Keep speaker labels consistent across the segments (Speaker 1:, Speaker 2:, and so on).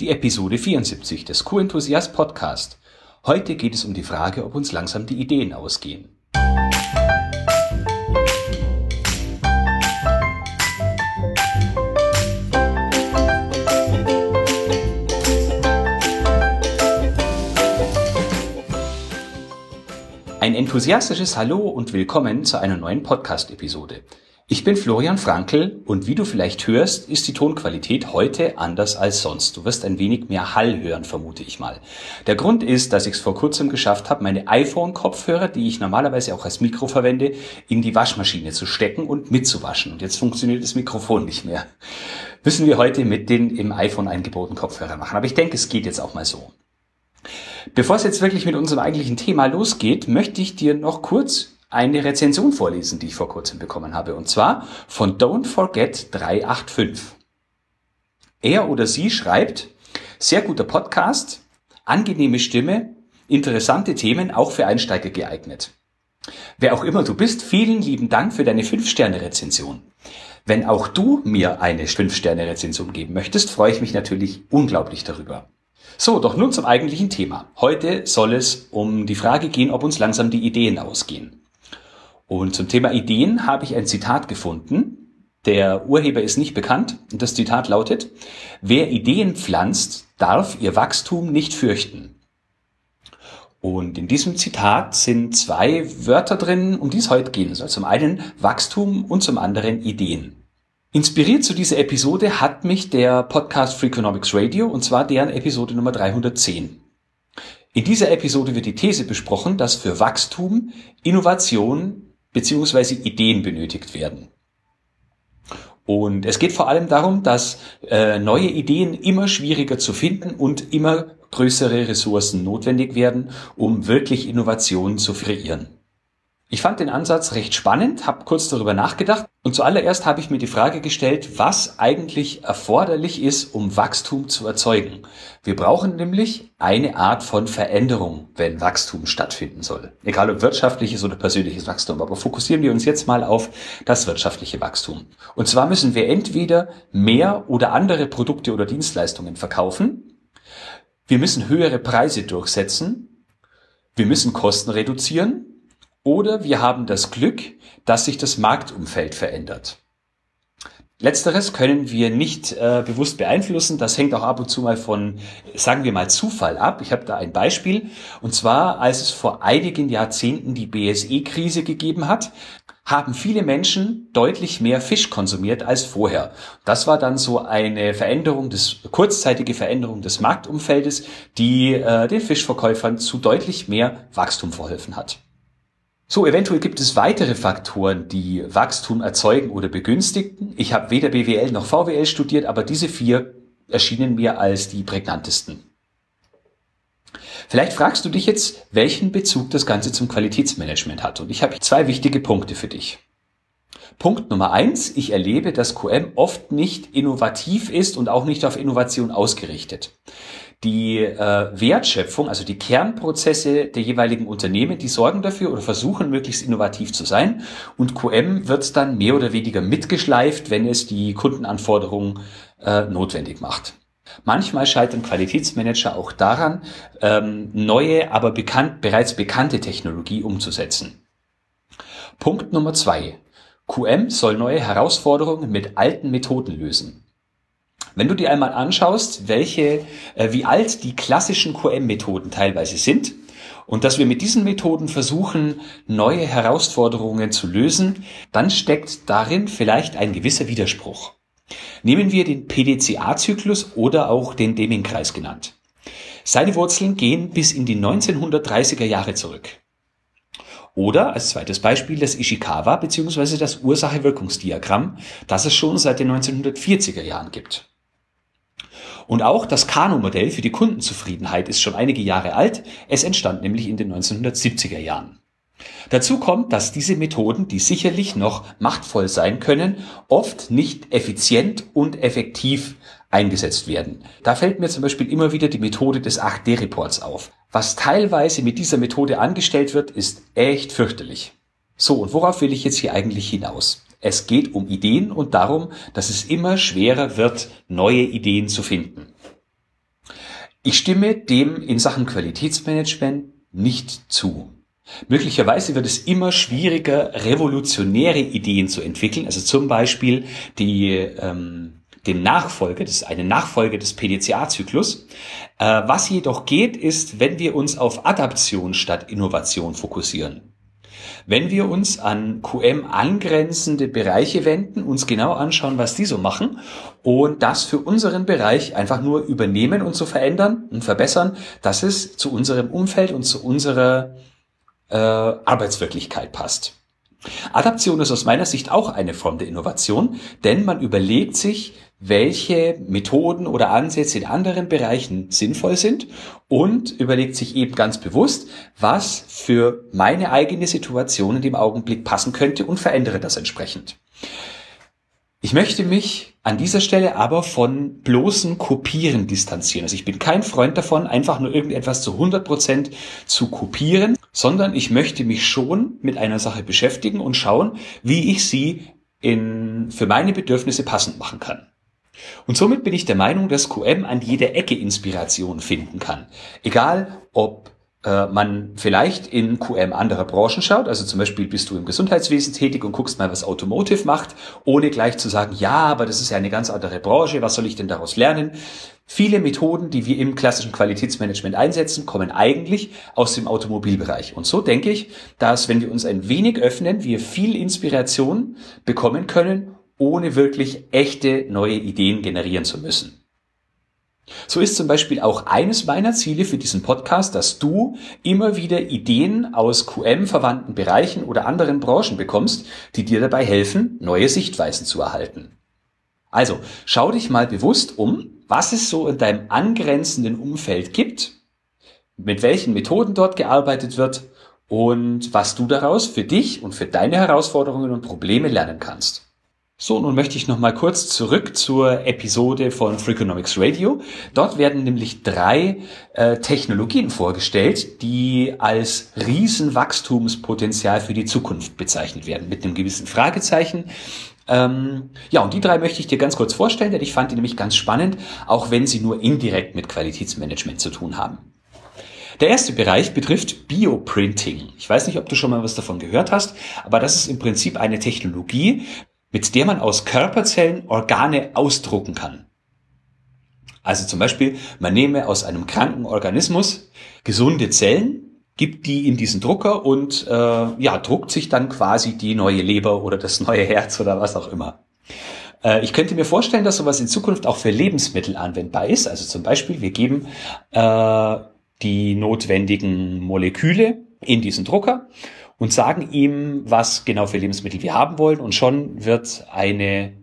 Speaker 1: die Episode 74 des Q-Enthusiast Podcast. Heute geht es um die Frage, ob uns langsam die Ideen ausgehen. Ein enthusiastisches Hallo und willkommen zu einer neuen Podcast-Episode. Ich bin Florian Frankl und wie du vielleicht hörst, ist die Tonqualität heute anders als sonst. Du wirst ein wenig mehr Hall hören, vermute ich mal. Der Grund ist, dass ich es vor kurzem geschafft habe, meine iPhone-Kopfhörer, die ich normalerweise auch als Mikro verwende, in die Waschmaschine zu stecken und mitzuwaschen. Und jetzt funktioniert das Mikrofon nicht mehr. Müssen wir heute mit den im iPhone eingebauten Kopfhörer machen. Aber ich denke, es geht jetzt auch mal so. Bevor es jetzt wirklich mit unserem eigentlichen Thema losgeht, möchte ich dir noch kurz eine Rezension vorlesen, die ich vor kurzem bekommen habe. Und zwar von Don't Forget 385. Er oder sie schreibt, sehr guter Podcast, angenehme Stimme, interessante Themen, auch für Einsteiger geeignet. Wer auch immer du bist, vielen lieben Dank für deine 5-Sterne-Rezension. Wenn auch du mir eine 5-Sterne-Rezension geben möchtest, freue ich mich natürlich unglaublich darüber. So, doch nun zum eigentlichen Thema. Heute soll es um die Frage gehen, ob uns langsam die Ideen ausgehen. Und zum Thema Ideen habe ich ein Zitat gefunden. Der Urheber ist nicht bekannt. Und das Zitat lautet, wer Ideen pflanzt, darf ihr Wachstum nicht fürchten. Und in diesem Zitat sind zwei Wörter drin, um die es heute gehen soll. Zum einen Wachstum und zum anderen Ideen. Inspiriert zu dieser Episode hat mich der Podcast Freakonomics Radio und zwar deren Episode Nummer 310. In dieser Episode wird die These besprochen, dass für Wachstum Innovation beziehungsweise Ideen benötigt werden. Und es geht vor allem darum, dass äh, neue Ideen immer schwieriger zu finden und immer größere Ressourcen notwendig werden, um wirklich Innovationen zu kreieren. Ich fand den Ansatz recht spannend, habe kurz darüber nachgedacht und zuallererst habe ich mir die Frage gestellt, was eigentlich erforderlich ist, um Wachstum zu erzeugen. Wir brauchen nämlich eine Art von Veränderung, wenn Wachstum stattfinden soll. Egal ob wirtschaftliches oder persönliches Wachstum, aber fokussieren wir uns jetzt mal auf das wirtschaftliche Wachstum. Und zwar müssen wir entweder mehr oder andere Produkte oder Dienstleistungen verkaufen, wir müssen höhere Preise durchsetzen, wir müssen Kosten reduzieren oder wir haben das Glück, dass sich das Marktumfeld verändert. Letzteres können wir nicht äh, bewusst beeinflussen. Das hängt auch ab und zu mal von, sagen wir mal, Zufall ab. Ich habe da ein Beispiel. Und zwar, als es vor einigen Jahrzehnten die BSE-Krise gegeben hat, haben viele Menschen deutlich mehr Fisch konsumiert als vorher. Das war dann so eine Veränderung des, kurzzeitige Veränderung des Marktumfeldes, die äh, den Fischverkäufern zu deutlich mehr Wachstum verholfen hat. So, eventuell gibt es weitere Faktoren, die Wachstum erzeugen oder begünstigen. Ich habe weder BWL noch VWL studiert, aber diese vier erschienen mir als die prägnantesten. Vielleicht fragst du dich jetzt, welchen Bezug das Ganze zum Qualitätsmanagement hat. Und ich habe zwei wichtige Punkte für dich. Punkt Nummer eins, ich erlebe, dass QM oft nicht innovativ ist und auch nicht auf Innovation ausgerichtet die äh, Wertschöpfung, also die Kernprozesse der jeweiligen Unternehmen, die sorgen dafür oder versuchen möglichst innovativ zu sein. Und QM wird dann mehr oder weniger mitgeschleift, wenn es die Kundenanforderungen äh, notwendig macht. Manchmal scheitern Qualitätsmanager auch daran, ähm, neue, aber bekannt, bereits bekannte Technologie umzusetzen. Punkt Nummer zwei. QM soll neue Herausforderungen mit alten Methoden lösen. Wenn du dir einmal anschaust, welche, äh, wie alt die klassischen QM-Methoden teilweise sind und dass wir mit diesen Methoden versuchen, neue Herausforderungen zu lösen, dann steckt darin vielleicht ein gewisser Widerspruch. Nehmen wir den PDCA-Zyklus oder auch den Deming-Kreis genannt. Seine Wurzeln gehen bis in die 1930er Jahre zurück. Oder als zweites Beispiel das Ishikawa bzw. das Ursache-Wirkungsdiagramm, das es schon seit den 1940er Jahren gibt. Und auch das Kano-Modell für die Kundenzufriedenheit ist schon einige Jahre alt. Es entstand nämlich in den 1970er Jahren. Dazu kommt, dass diese Methoden, die sicherlich noch machtvoll sein können, oft nicht effizient und effektiv eingesetzt werden. Da fällt mir zum Beispiel immer wieder die Methode des 8D-Reports auf. Was teilweise mit dieser Methode angestellt wird, ist echt fürchterlich. So, und worauf will ich jetzt hier eigentlich hinaus? Es geht um Ideen und darum, dass es immer schwerer wird, neue Ideen zu finden. Ich stimme dem in Sachen Qualitätsmanagement nicht zu. Möglicherweise wird es immer schwieriger, revolutionäre Ideen zu entwickeln, also zum Beispiel die, ähm, den Nachfolger, das ist eine Nachfolge des PDCA-Zyklus. Äh, was jedoch geht, ist, wenn wir uns auf Adaption statt Innovation fokussieren. Wenn wir uns an QM angrenzende Bereiche wenden, uns genau anschauen, was die so machen und das für unseren Bereich einfach nur übernehmen und so verändern und verbessern, dass es zu unserem Umfeld und zu unserer äh, Arbeitswirklichkeit passt. Adaption ist aus meiner Sicht auch eine Form der Innovation, denn man überlegt sich, welche Methoden oder Ansätze in anderen Bereichen sinnvoll sind und überlegt sich eben ganz bewusst, was für meine eigene Situation in dem Augenblick passen könnte und verändere das entsprechend. Ich möchte mich an dieser Stelle aber von bloßen Kopieren distanzieren. Also ich bin kein Freund davon, einfach nur irgendetwas zu 100 Prozent zu kopieren, sondern ich möchte mich schon mit einer Sache beschäftigen und schauen, wie ich sie in, für meine Bedürfnisse passend machen kann. Und somit bin ich der Meinung, dass QM an jeder Ecke Inspiration finden kann. Egal, ob äh, man vielleicht in QM anderer Branchen schaut, also zum Beispiel bist du im Gesundheitswesen tätig und guckst mal, was Automotive macht, ohne gleich zu sagen, ja, aber das ist ja eine ganz andere Branche, was soll ich denn daraus lernen? Viele Methoden, die wir im klassischen Qualitätsmanagement einsetzen, kommen eigentlich aus dem Automobilbereich. Und so denke ich, dass wenn wir uns ein wenig öffnen, wir viel Inspiration bekommen können, ohne wirklich echte neue Ideen generieren zu müssen. So ist zum Beispiel auch eines meiner Ziele für diesen Podcast, dass du immer wieder Ideen aus QM-verwandten Bereichen oder anderen Branchen bekommst, die dir dabei helfen, neue Sichtweisen zu erhalten. Also, schau dich mal bewusst um, was es so in deinem angrenzenden Umfeld gibt, mit welchen Methoden dort gearbeitet wird und was du daraus für dich und für deine Herausforderungen und Probleme lernen kannst. So, nun möchte ich noch mal kurz zurück zur Episode von Freakonomics Radio. Dort werden nämlich drei äh, Technologien vorgestellt, die als Riesenwachstumspotenzial für die Zukunft bezeichnet werden, mit einem gewissen Fragezeichen. Ähm, ja, und die drei möchte ich dir ganz kurz vorstellen, denn ich fand die nämlich ganz spannend, auch wenn sie nur indirekt mit Qualitätsmanagement zu tun haben. Der erste Bereich betrifft Bioprinting. Ich weiß nicht, ob du schon mal was davon gehört hast, aber das ist im Prinzip eine Technologie, mit der man aus Körperzellen Organe ausdrucken kann. Also zum Beispiel, man nehme aus einem kranken Organismus gesunde Zellen, gibt die in diesen Drucker und äh, ja, druckt sich dann quasi die neue Leber oder das neue Herz oder was auch immer. Äh, ich könnte mir vorstellen, dass sowas in Zukunft auch für Lebensmittel anwendbar ist. Also zum Beispiel, wir geben äh, die notwendigen Moleküle in diesen Drucker und sagen ihm, was genau für Lebensmittel wir haben wollen und schon wird eine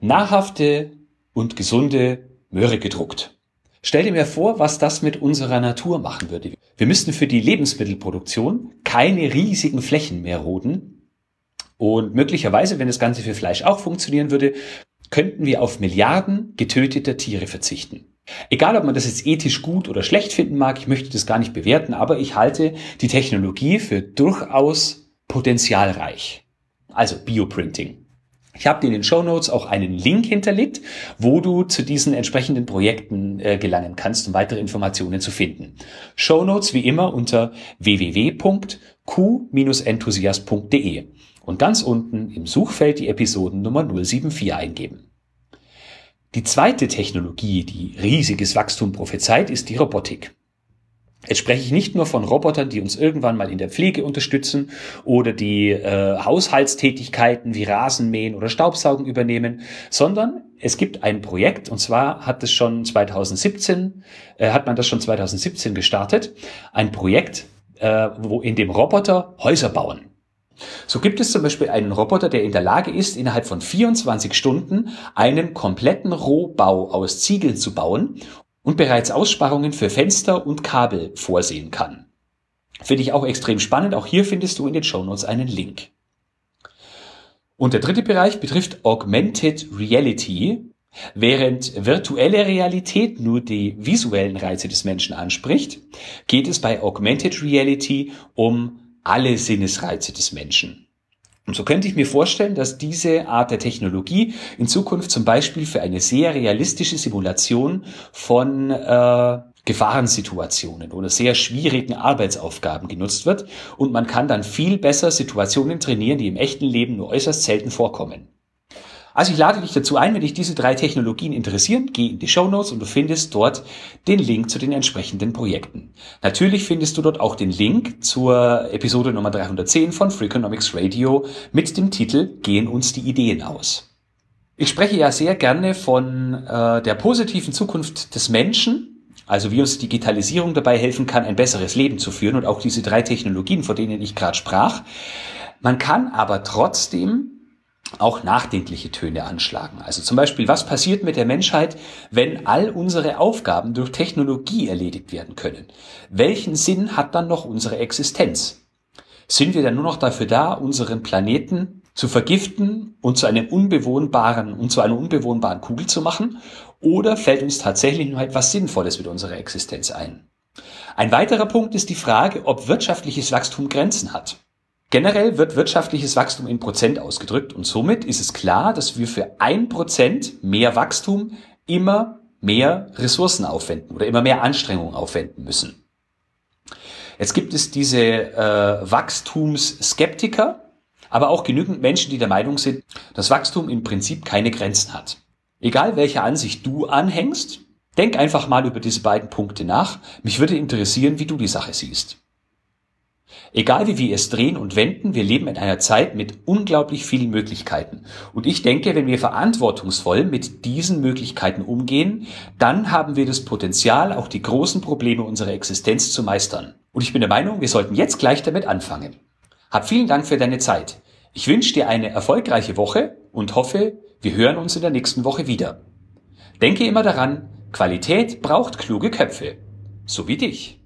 Speaker 1: nahrhafte und gesunde Möhre gedruckt. Stell dir mir vor, was das mit unserer Natur machen würde. Wir müssten für die Lebensmittelproduktion keine riesigen Flächen mehr roden. Und möglicherweise, wenn das Ganze für Fleisch auch funktionieren würde, könnten wir auf Milliarden getöteter Tiere verzichten. Egal, ob man das jetzt ethisch gut oder schlecht finden mag, ich möchte das gar nicht bewerten, aber ich halte die Technologie für durchaus potenzialreich. Also Bioprinting. Ich habe dir in den Show Notes auch einen Link hinterlegt, wo du zu diesen entsprechenden Projekten äh, gelangen kannst, um weitere Informationen zu finden. Show Notes wie immer unter www.q-enthusiast.de und ganz unten im Suchfeld die Episoden Nummer 074 eingeben. Die zweite Technologie, die riesiges Wachstum prophezeit, ist die Robotik. Jetzt spreche ich nicht nur von Robotern, die uns irgendwann mal in der Pflege unterstützen oder die äh, Haushaltstätigkeiten wie Rasenmähen oder Staubsaugen übernehmen, sondern es gibt ein Projekt und zwar hat es schon 2017 äh, hat man das schon 2017 gestartet, ein Projekt, äh, wo in dem Roboter Häuser bauen. So gibt es zum Beispiel einen Roboter, der in der Lage ist, innerhalb von 24 Stunden einen kompletten Rohbau aus Ziegeln zu bauen und bereits Aussparungen für Fenster und Kabel vorsehen kann. Finde ich auch extrem spannend. Auch hier findest du in den Shownotes einen Link. Und der dritte Bereich betrifft Augmented Reality. Während virtuelle Realität nur die visuellen Reize des Menschen anspricht, geht es bei Augmented Reality um alle Sinnesreize des Menschen. Und so könnte ich mir vorstellen, dass diese Art der Technologie in Zukunft zum Beispiel für eine sehr realistische Simulation von äh, Gefahrensituationen oder sehr schwierigen Arbeitsaufgaben genutzt wird und man kann dann viel besser Situationen trainieren, die im echten Leben nur äußerst selten vorkommen. Also ich lade dich dazu ein, wenn dich diese drei Technologien interessieren, geh in die Show Notes und du findest dort den Link zu den entsprechenden Projekten. Natürlich findest du dort auch den Link zur Episode Nummer 310 von Freakonomics Radio mit dem Titel Gehen uns die Ideen aus. Ich spreche ja sehr gerne von äh, der positiven Zukunft des Menschen, also wie uns Digitalisierung dabei helfen kann, ein besseres Leben zu führen und auch diese drei Technologien, vor denen ich gerade sprach. Man kann aber trotzdem auch nachdenkliche Töne anschlagen. Also zum Beispiel, was passiert mit der Menschheit, wenn all unsere Aufgaben durch Technologie erledigt werden können? Welchen Sinn hat dann noch unsere Existenz? Sind wir dann nur noch dafür da, unseren Planeten zu vergiften und zu einem unbewohnbaren und zu einer unbewohnbaren Kugel zu machen? Oder fällt uns tatsächlich noch etwas Sinnvolles mit unserer Existenz ein? Ein weiterer Punkt ist die Frage, ob wirtschaftliches Wachstum Grenzen hat. Generell wird wirtschaftliches Wachstum in Prozent ausgedrückt und somit ist es klar, dass wir für ein Prozent mehr Wachstum immer mehr Ressourcen aufwenden oder immer mehr Anstrengungen aufwenden müssen. Jetzt gibt es diese äh, Wachstumsskeptiker, aber auch genügend Menschen, die der Meinung sind, dass Wachstum im Prinzip keine Grenzen hat. Egal welche Ansicht du anhängst, denk einfach mal über diese beiden Punkte nach. Mich würde interessieren, wie du die Sache siehst. Egal wie wir es drehen und wenden, wir leben in einer Zeit mit unglaublich vielen Möglichkeiten. Und ich denke, wenn wir verantwortungsvoll mit diesen Möglichkeiten umgehen, dann haben wir das Potenzial, auch die großen Probleme unserer Existenz zu meistern. Und ich bin der Meinung, wir sollten jetzt gleich damit anfangen. Hab vielen Dank für deine Zeit. Ich wünsche dir eine erfolgreiche Woche und hoffe, wir hören uns in der nächsten Woche wieder. Denke immer daran, Qualität braucht kluge Köpfe. So wie dich.